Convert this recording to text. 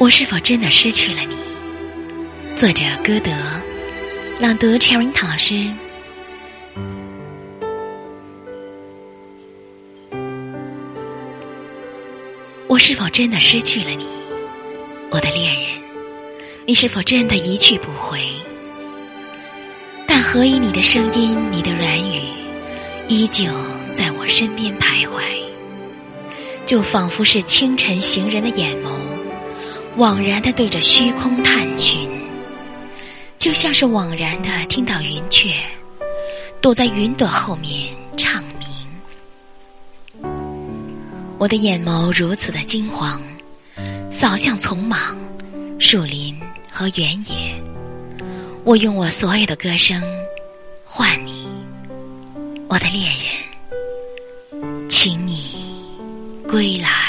我是否真的失去了你？作者：歌德，朗读：Cherry 老师。我是否真的失去了你，我的恋人？你是否真的一去不回？但何以你的声音，你的软语，依旧在我身边徘徊，就仿佛是清晨行人的眼眸。惘然的对着虚空探寻，就像是惘然的听到云雀躲在云朵后面唱鸣。我的眼眸如此的金黄，扫向丛莽、树林和原野。我用我所有的歌声换你，我的恋人，请你归来。